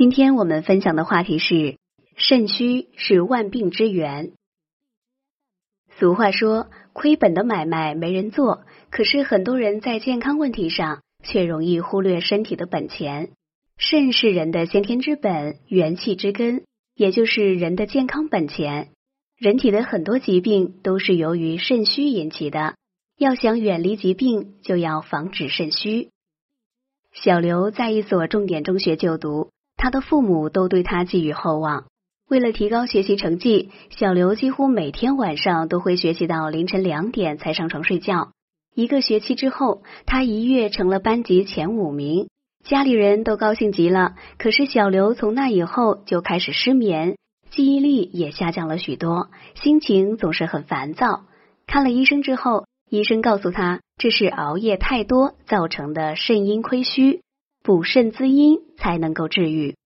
今天我们分享的话题是肾虚是万病之源。俗话说，亏本的买卖没人做，可是很多人在健康问题上却容易忽略身体的本钱。肾是人的先天之本，元气之根，也就是人的健康本钱。人体的很多疾病都是由于肾虚引起的，要想远离疾病，就要防止肾虚。小刘在一所重点中学就读，他的父母都对他寄予厚望。为了提高学习成绩，小刘几乎每天晚上都会学习到凌晨两点才上床睡觉。一个学期之后，他一跃成了班级前五名。家里人都高兴极了，可是小刘从那以后就开始失眠，记忆力也下降了许多，心情总是很烦躁。看了医生之后，医生告诉他这是熬夜太多造成的肾阴亏虚，补肾滋阴才能够治愈。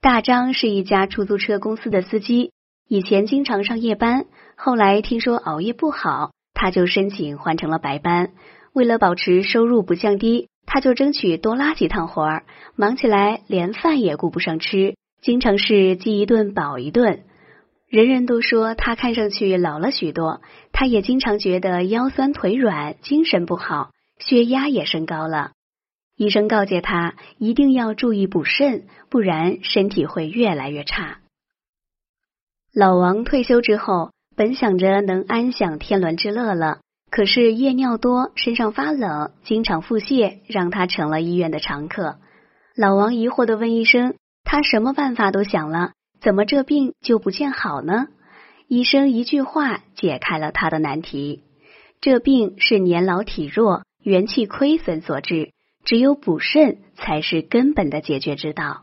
大张是一家出租车公司的司机，以前经常上夜班，后来听说熬夜不好，他就申请换成了白班。为了保持收入不降低。他就争取多拉几趟活儿，忙起来连饭也顾不上吃，经常是饥一顿饱一顿。人人都说他看上去老了许多，他也经常觉得腰酸腿软，精神不好，血压也升高了。医生告诫他一定要注意补肾，不然身体会越来越差。老王退休之后，本想着能安享天伦之乐了。可是夜尿多，身上发冷，经常腹泻，让他成了医院的常客。老王疑惑的问医生：“他什么办法都想了，怎么这病就不见好呢？”医生一句话解开了他的难题：这病是年老体弱、元气亏损所致，只有补肾才是根本的解决之道。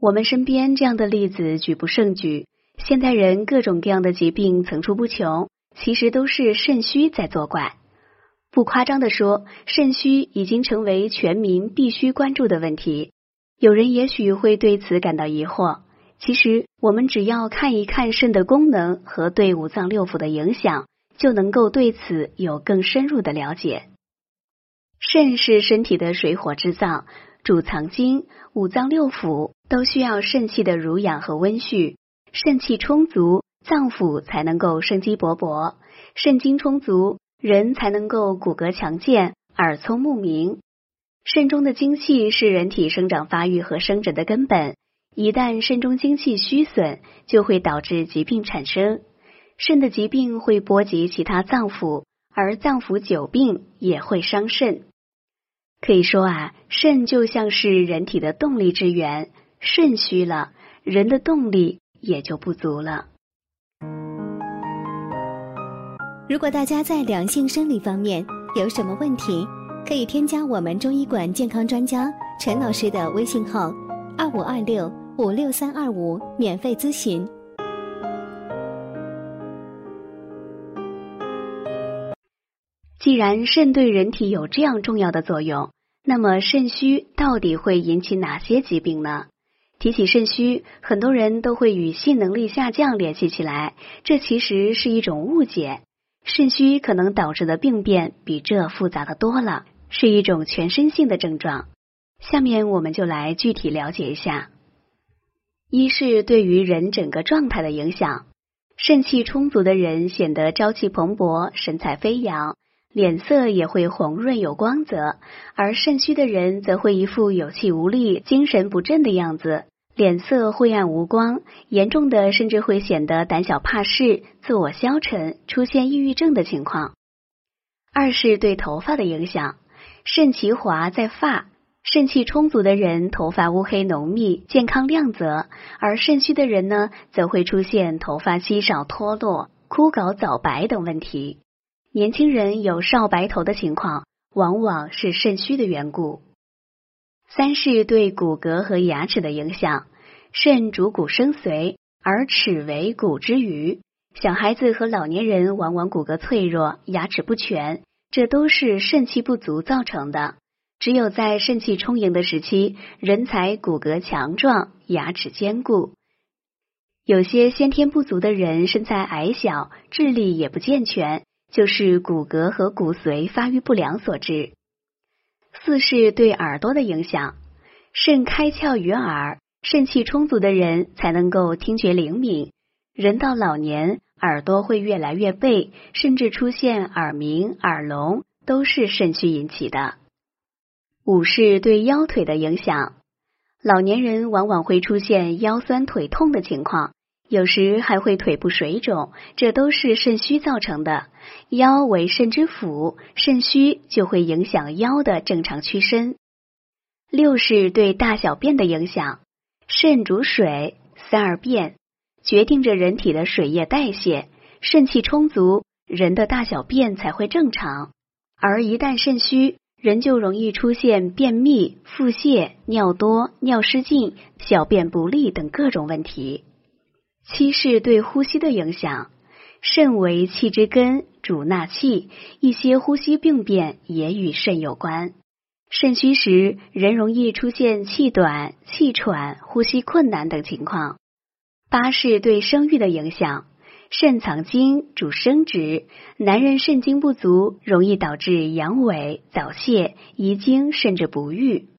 我们身边这样的例子举不胜举，现代人各种各样的疾病层出不穷。其实都是肾虚在作怪，不夸张的说，肾虚已经成为全民必须关注的问题。有人也许会对此感到疑惑，其实我们只要看一看肾的功能和对五脏六腑的影响，就能够对此有更深入的了解。肾是身体的水火之脏，主藏精，五脏六腑都需要肾气的濡养和温煦，肾气充足。脏腑才能够生机勃勃，肾精充足，人才能够骨骼强健、耳聪目明。肾中的精气是人体生长发育和生殖的根本，一旦肾中精气虚损，就会导致疾病产生。肾的疾病会波及其他脏腑，而脏腑久病也会伤肾。可以说啊，肾就像是人体的动力之源，肾虚了，人的动力也就不足了。如果大家在两性生理方面有什么问题，可以添加我们中医馆健康专家陈老师的微信号：二五二六五六三二五，免费咨询。既然肾对人体有这样重要的作用，那么肾虚到底会引起哪些疾病呢？提起肾虚，很多人都会与性能力下降联系起来，这其实是一种误解。肾虚可能导致的病变比这复杂的多了，是一种全身性的症状。下面我们就来具体了解一下。一是对于人整个状态的影响，肾气充足的人显得朝气蓬勃、神采飞扬，脸色也会红润有光泽；而肾虚的人则会一副有气无力、精神不振的样子。脸色晦暗无光，严重的甚至会显得胆小怕事、自我消沉，出现抑郁症的情况。二是对头发的影响，肾其华在发，肾气充足的人头发乌黑浓密、健康亮泽，而肾虚的人呢，则会出现头发稀少脱落、枯槁早白等问题。年轻人有少白头的情况，往往是肾虚的缘故。三是对骨骼和牙齿的影响，肾主骨生髓，而齿为骨之余。小孩子和老年人往往骨骼脆弱，牙齿不全，这都是肾气不足造成的。只有在肾气充盈的时期，人才骨骼强壮，牙齿坚固。有些先天不足的人，身材矮小，智力也不健全，就是骨骼和骨髓发育不良所致。四是对耳朵的影响，肾开窍于耳，肾气充足的人才能够听觉灵敏。人到老年，耳朵会越来越背，甚至出现耳鸣、耳聋，都是肾虚引起的。五是对腰腿的影响，老年人往往会出现腰酸腿痛的情况。有时还会腿部水肿，这都是肾虚造成的。腰为肾之府，肾虚就会影响腰的正常屈伸。六是对大小便的影响，肾主水，三而便，决定着人体的水液代谢。肾气充足，人的大小便才会正常。而一旦肾虚，人就容易出现便秘、腹泻、尿多、尿失禁、小便不利等各种问题。七是对呼吸的影响，肾为气之根，主纳气，一些呼吸病变也与肾有关。肾虚时，人容易出现气短、气喘、呼吸困难等情况。八是对生育的影响，肾藏精，主生殖，男人肾精不足，容易导致阳痿、早泄、遗精，甚至不育。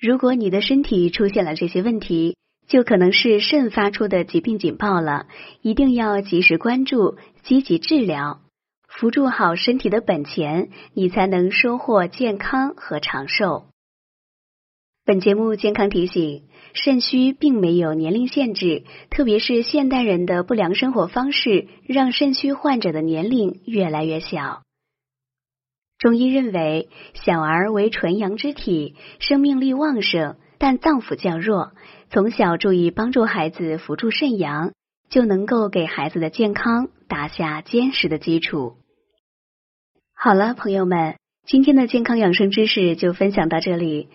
如果你的身体出现了这些问题，就可能是肾发出的疾病警报了，一定要及时关注，积极治疗，扶助好身体的本钱，你才能收获健康和长寿。本节目健康提醒：肾虚并没有年龄限制，特别是现代人的不良生活方式，让肾虚患者的年龄越来越小。中医认为，小儿为纯阳之体，生命力旺盛，但脏腑较弱。从小注意帮助孩子扶助肾阳，就能够给孩子的健康打下坚实的基础。好了，朋友们，今天的健康养生知识就分享到这里。